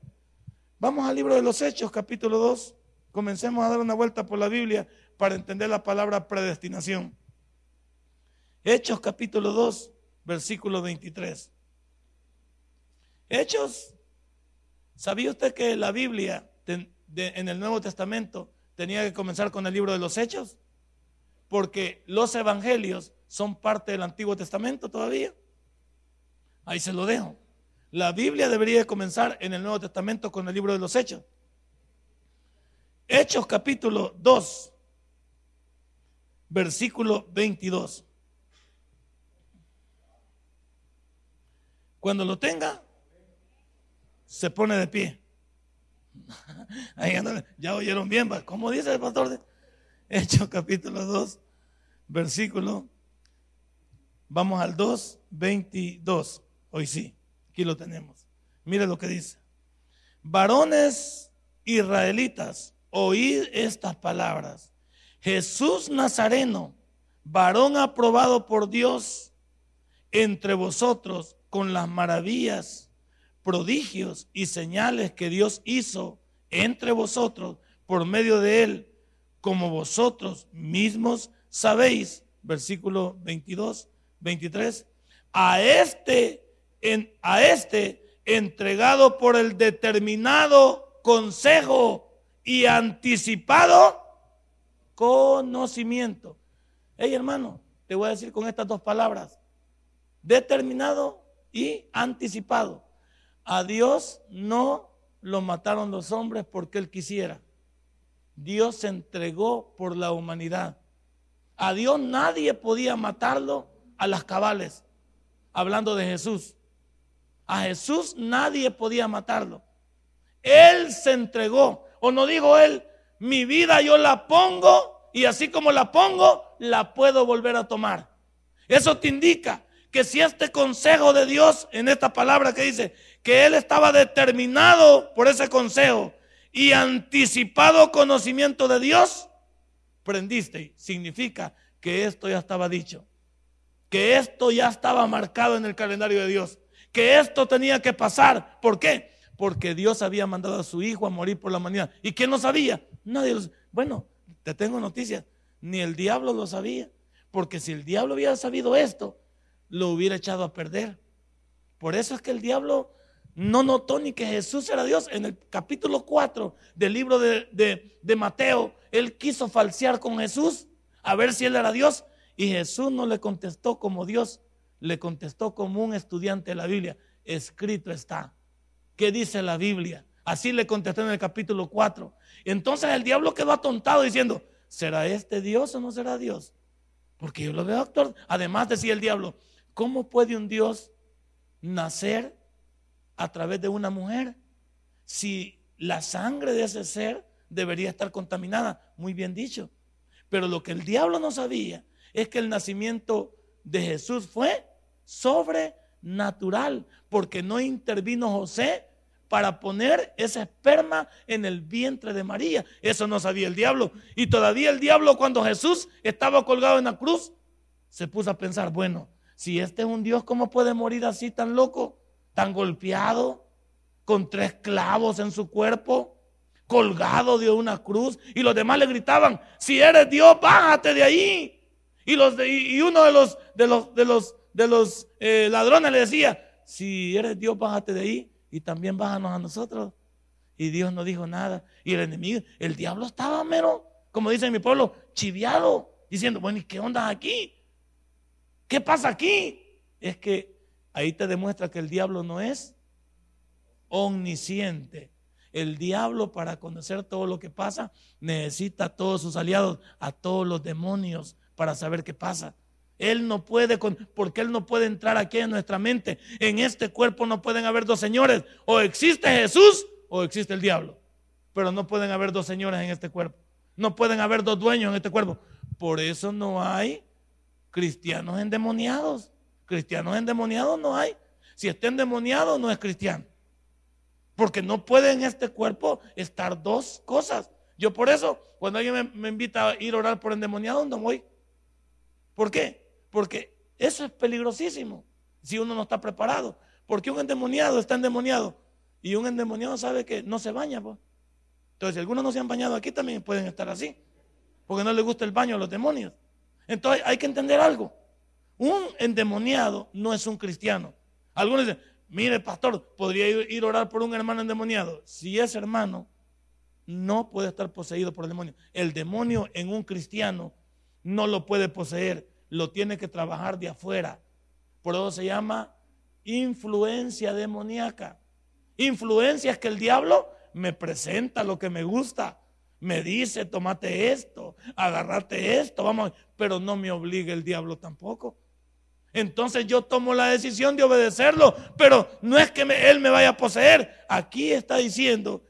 Vamos al libro de los Hechos, capítulo 2. Comencemos a dar una vuelta por la Biblia para entender la palabra predestinación. Hechos, capítulo 2. versículo 23. Hechos. ¿Sabía usted que la Biblia en el Nuevo Testamento tenía que comenzar con el libro de los Hechos? Porque los evangelios son parte del Antiguo Testamento todavía. Ahí se lo dejo. La Biblia debería comenzar en el Nuevo Testamento con el libro de los Hechos. Hechos capítulo 2, versículo 22. Cuando lo tenga, se pone de pie. Ahí ya oyeron bien, ¿cómo dice el pastor? Hechos capítulo 2, versículo. Vamos al 2, 22. Hoy sí. Aquí lo tenemos. Mire lo que dice. Varones israelitas, oíd estas palabras. Jesús Nazareno, varón aprobado por Dios entre vosotros con las maravillas, prodigios y señales que Dios hizo entre vosotros por medio de él, como vosotros mismos sabéis. Versículo 22, 23. A este a este entregado por el determinado consejo y anticipado conocimiento. Hey hermano, te voy a decir con estas dos palabras, determinado y anticipado. A Dios no lo mataron los hombres porque Él quisiera. Dios se entregó por la humanidad. A Dios nadie podía matarlo a las cabales, hablando de Jesús. A Jesús nadie podía matarlo. Él se entregó. O no dijo él, mi vida yo la pongo y así como la pongo, la puedo volver a tomar. Eso te indica que si este consejo de Dios en esta palabra que dice que él estaba determinado por ese consejo y anticipado conocimiento de Dios, prendiste. Significa que esto ya estaba dicho, que esto ya estaba marcado en el calendario de Dios que esto tenía que pasar. ¿Por qué? Porque Dios había mandado a su hijo a morir por la humanidad. ¿Y quién no sabía? Nadie lo Bueno, te tengo noticias. Ni el diablo lo sabía. Porque si el diablo hubiera sabido esto, lo hubiera echado a perder. Por eso es que el diablo no notó ni que Jesús era Dios. En el capítulo 4 del libro de, de Mateo, él quiso falsear con Jesús a ver si él era Dios. Y Jesús no le contestó como Dios, le contestó como un estudiante de la Biblia, escrito está. ¿Qué dice la Biblia? Así le contestó en el capítulo 4. Entonces el diablo quedó atontado diciendo, ¿será este Dios o no será Dios? Porque yo lo veo actor. Además decía el diablo, ¿cómo puede un Dios nacer a través de una mujer si la sangre de ese ser debería estar contaminada? Muy bien dicho. Pero lo que el diablo no sabía es que el nacimiento de Jesús fue sobrenatural, porque no intervino José para poner ese esperma en el vientre de María. Eso no sabía el diablo. Y todavía el diablo cuando Jesús estaba colgado en la cruz, se puso a pensar, bueno, si este es un Dios, ¿cómo puede morir así tan loco, tan golpeado, con tres clavos en su cuerpo, colgado de una cruz? Y los demás le gritaban, si eres Dios, bájate de ahí. Y, los y uno de los, de los, de los de los eh, ladrones le decía, si eres Dios, bájate de ahí y también bájanos a nosotros. Y Dios no dijo nada. Y el enemigo, el diablo estaba mero, como dice mi pueblo, chiviado, diciendo, bueno, ¿y qué onda aquí? ¿Qué pasa aquí? Es que ahí te demuestra que el diablo no es omnisciente. El diablo para conocer todo lo que pasa necesita a todos sus aliados, a todos los demonios para saber qué pasa. Él no puede, porque Él no puede entrar aquí en nuestra mente. En este cuerpo no pueden haber dos señores. O existe Jesús o existe el diablo. Pero no pueden haber dos señores en este cuerpo. No pueden haber dos dueños en este cuerpo. Por eso no hay cristianos endemoniados. Cristianos endemoniados no hay. Si está endemoniado no es cristiano. Porque no puede en este cuerpo estar dos cosas. Yo por eso, cuando alguien me, me invita a ir a orar por endemoniado, no voy. ¿Por qué? Porque eso es peligrosísimo si uno no está preparado. Porque un endemoniado está endemoniado y un endemoniado sabe que no se baña. Pues. Entonces, si algunos no se han bañado aquí, también pueden estar así. Porque no les gusta el baño a los demonios. Entonces, hay que entender algo. Un endemoniado no es un cristiano. Algunos dicen, mire pastor, podría ir a orar por un hermano endemoniado. Si es hermano, no puede estar poseído por el demonio. El demonio en un cristiano no lo puede poseer, lo tiene que trabajar de afuera. Por eso se llama influencia demoníaca. Influencia es que el diablo me presenta lo que me gusta, me dice, tomate esto, agarrate esto, vamos, pero no me obliga el diablo tampoco. Entonces yo tomo la decisión de obedecerlo, pero no es que él me vaya a poseer. Aquí está diciendo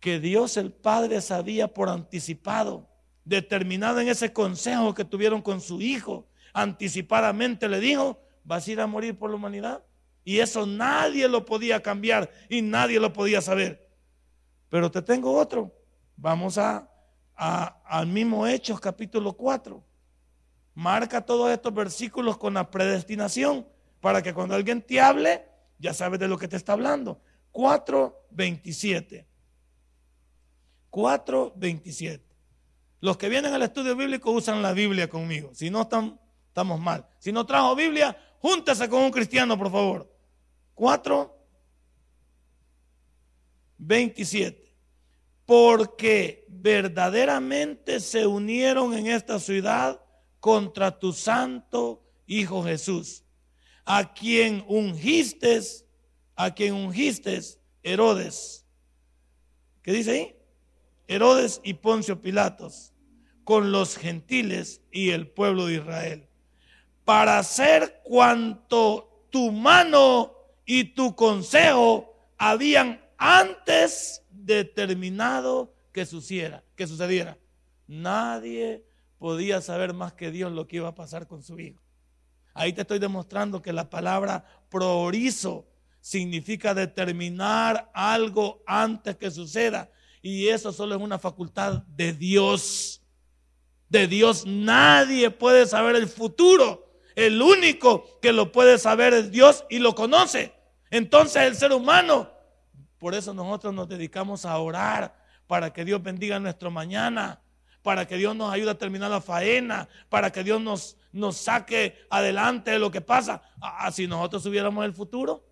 que Dios el Padre sabía por anticipado, determinado en ese consejo que tuvieron con su hijo, anticipadamente le dijo, vas a ir a morir por la humanidad. Y eso nadie lo podía cambiar y nadie lo podía saber. Pero te tengo otro. Vamos a, al mismo Hechos capítulo 4. Marca todos estos versículos con la predestinación para que cuando alguien te hable, ya sabes de lo que te está hablando. 4.27. 4.27. Los que vienen al estudio bíblico usan la Biblia conmigo. Si no, estamos mal. Si no trajo Biblia, júntese con un cristiano, por favor. 4.27 porque verdaderamente se unieron en esta ciudad contra tu santo Hijo Jesús, a quien ungiste, a quien ungiste Herodes. ¿Qué dice ahí? Herodes y Poncio Pilatos, con los gentiles y el pueblo de Israel, para hacer cuanto tu mano y tu consejo habían antes determinado que sucediera, que sucediera. Nadie podía saber más que Dios lo que iba a pasar con su hijo. Ahí te estoy demostrando que la palabra proorizo significa determinar algo antes que suceda. Y eso solo es una facultad de Dios. De Dios nadie puede saber el futuro. El único que lo puede saber es Dios y lo conoce. Entonces el ser humano por eso nosotros nos dedicamos a orar para que Dios bendiga nuestro mañana, para que Dios nos ayude a terminar la faena, para que Dios nos, nos saque adelante de lo que pasa. Así nosotros subiéramos el futuro.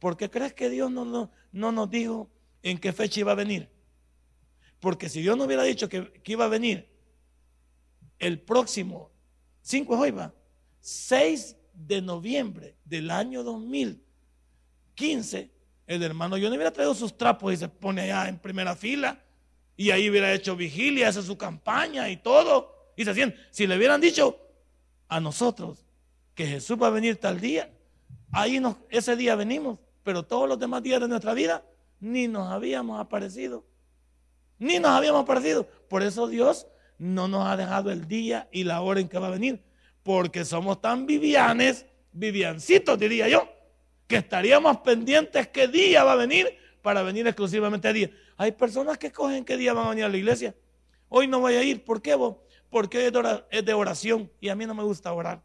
¿Por qué crees que Dios no, no, no, nos dijo en qué fecha iba a venir? Porque si Dios no hubiera dicho que, que iba a venir el próximo 5 es hoy, va, 6 de noviembre del año 2015, el hermano yo no hubiera traído sus trapos y se pone allá en primera fila. Y ahí hubiera hecho vigilia, hace su campaña y todo. Y se siente. Si le hubieran dicho a nosotros que Jesús va a venir tal día, ahí nos, ese día venimos. Pero todos los demás días de nuestra vida ni nos habíamos aparecido. Ni nos habíamos aparecido. Por eso Dios no nos ha dejado el día y la hora en que va a venir. Porque somos tan vivianes, viviancitos diría yo que estaríamos pendientes qué día va a venir para venir exclusivamente a día. Hay personas que cogen qué día van a venir a la iglesia. Hoy no voy a ir. ¿Por qué vos? Porque hoy es de oración y a mí no me gusta orar.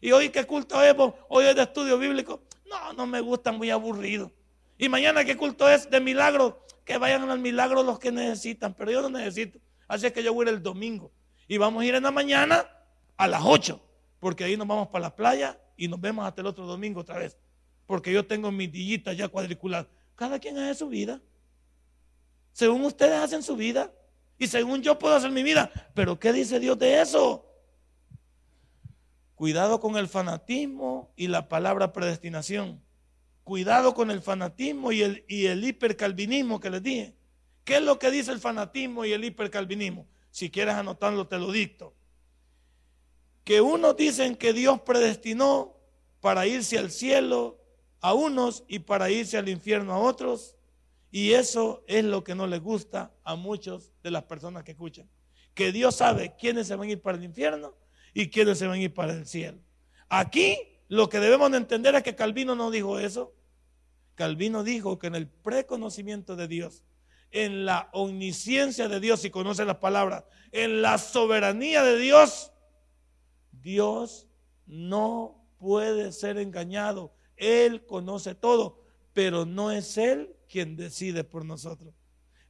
Y hoy qué culto es vos? Hoy es de estudio bíblico. No, no me gusta, muy aburrido. Y mañana qué culto es de milagro. Que vayan al milagro los que necesitan, pero yo no necesito. Así es que yo voy a ir el domingo. Y vamos a ir en la mañana a las 8, porque ahí nos vamos para la playa y nos vemos hasta el otro domingo otra vez porque yo tengo mis dillitas ya cuadriculadas. Cada quien hace su vida. Según ustedes hacen su vida. Y según yo puedo hacer mi vida. Pero ¿qué dice Dios de eso? Cuidado con el fanatismo y la palabra predestinación. Cuidado con el fanatismo y el, y el hipercalvinismo que les dije. ¿Qué es lo que dice el fanatismo y el hipercalvinismo? Si quieres anotarlo, te lo dicto. Que unos dicen que Dios predestinó para irse al cielo a unos y para irse al infierno a otros. Y eso es lo que no les gusta a muchos de las personas que escuchan. Que Dios sabe quiénes se van a ir para el infierno y quiénes se van a ir para el cielo. Aquí lo que debemos de entender es que Calvino no dijo eso. Calvino dijo que en el preconocimiento de Dios, en la omnisciencia de Dios, si conoce las palabras, en la soberanía de Dios, Dios no puede ser engañado él conoce todo, pero no es Él quien decide por nosotros.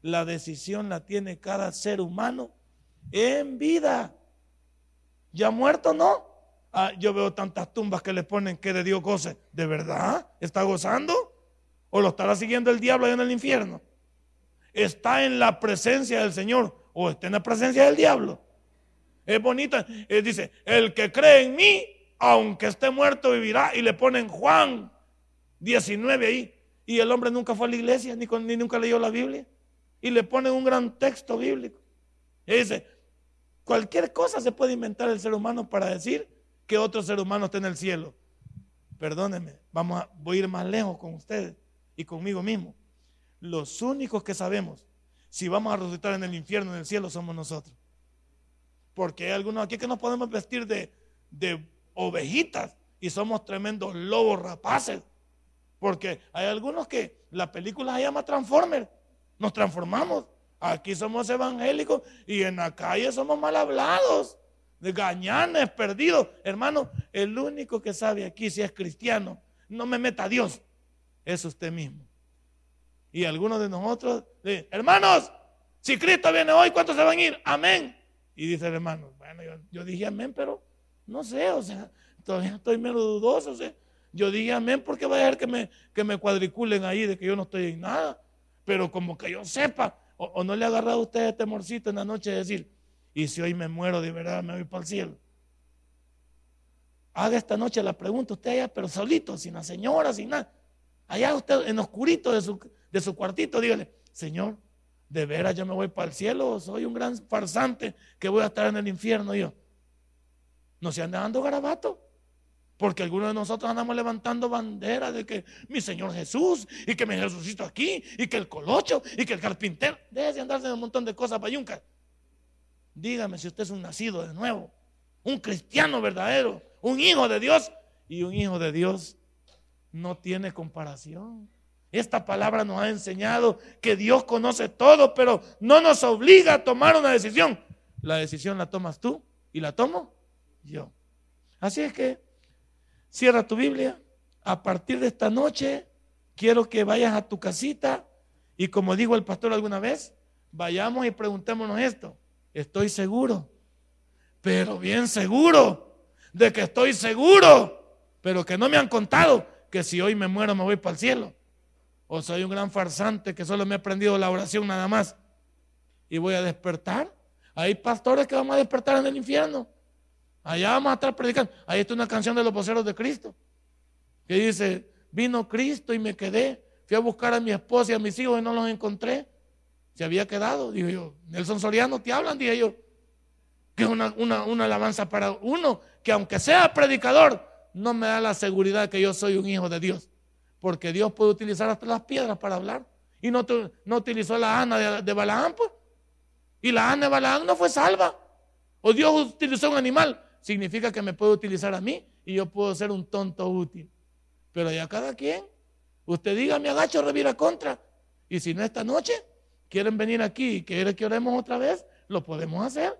La decisión la tiene cada ser humano en vida. Ya muerto no, ah, yo veo tantas tumbas que le ponen que de Dios goce. ¿De verdad? ¿Está gozando? ¿O lo estará siguiendo el diablo allá en el infierno? ¿Está en la presencia del Señor o está en la presencia del diablo? Es bonita. Él dice, el que cree en mí, aunque esté muerto, vivirá. Y le ponen Juan 19 ahí. Y el hombre nunca fue a la iglesia, ni, ni nunca leyó la Biblia. Y le ponen un gran texto bíblico. Y dice, cualquier cosa se puede inventar el ser humano para decir que otro ser humano está en el cielo. Perdónenme, vamos a, voy a ir más lejos con ustedes y conmigo mismo. Los únicos que sabemos si vamos a resucitar en el infierno, en el cielo, somos nosotros. Porque hay algunos aquí que nos podemos vestir de, de ovejitas y somos tremendos lobos rapaces. Porque hay algunos que la película se llama Transformer. Nos transformamos. Aquí somos evangélicos y en la calle somos mal hablados, de gañanes, perdidos. Hermano, el único que sabe aquí si es cristiano, no me meta a Dios, es usted mismo. Y algunos de nosotros, hermanos, si Cristo viene hoy, ¿cuántos se van a ir? Amén. Y dice el hermano, bueno, yo, dije amén, pero no sé, o sea, todavía estoy menos dudoso. O sea, yo dije amén porque va a dejar que me, que me cuadriculen ahí de que yo no estoy en nada. Pero como que yo sepa, o, no le ha agarrado a usted este temorcito en la noche de decir, y si hoy me muero de verdad, me voy para el cielo. Haga esta noche la pregunta usted allá, pero solito, sin la señora, sin nada. Allá usted en oscurito de su, de su cuartito, dígale, Señor, de veras yo me voy para el cielo, soy un gran farsante que voy a estar en el infierno yo. No se anda dando garabato. Porque algunos de nosotros andamos levantando banderas de que mi Señor Jesús y que me resucito aquí y que el colocho y que el carpintero. Deje de andarse de un montón de cosas payunca. Dígame si usted es un nacido de nuevo, un cristiano verdadero, un hijo de Dios. Y un hijo de Dios no tiene comparación. Esta palabra nos ha enseñado que Dios conoce todo, pero no nos obliga a tomar una decisión. La decisión la tomas tú y la tomo yo. Así es que cierra tu Biblia. A partir de esta noche quiero que vayas a tu casita y como dijo el pastor alguna vez, vayamos y preguntémonos esto. Estoy seguro, pero bien seguro de que estoy seguro, pero que no me han contado que si hoy me muero me voy para el cielo o soy un gran farsante que solo me he aprendido la oración nada más y voy a despertar. Hay pastores que vamos a despertar en el infierno. Allá vamos a estar predicando. Ahí está una canción de los voceros de Cristo que dice, vino Cristo y me quedé. Fui a buscar a mi esposa y a mis hijos y no los encontré. Se había quedado. Digo yo, Nelson Soriano, te hablan, dije yo. Que es una, una, una alabanza para uno que aunque sea predicador, no me da la seguridad que yo soy un hijo de Dios. Porque Dios puede utilizar hasta las piedras para hablar. Y no, no utilizó la Ana de, de Balaam, pues. Y la Ana de Balaam no fue salva. O Dios utilizó un animal. Significa que me puede utilizar a mí y yo puedo ser un tonto útil. Pero ya cada quien. Usted diga, me agacho, revira contra. Y si no esta noche quieren venir aquí y quieren que oremos otra vez, lo podemos hacer.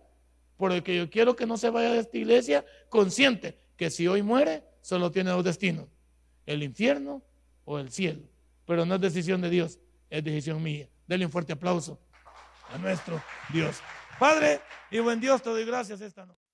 Porque yo quiero que no se vaya de esta iglesia consciente que si hoy muere, solo tiene dos destinos. El infierno o el cielo. Pero no es decisión de Dios, es decisión mía. Denle un fuerte aplauso a nuestro Dios. Padre y buen Dios, te doy gracias esta noche.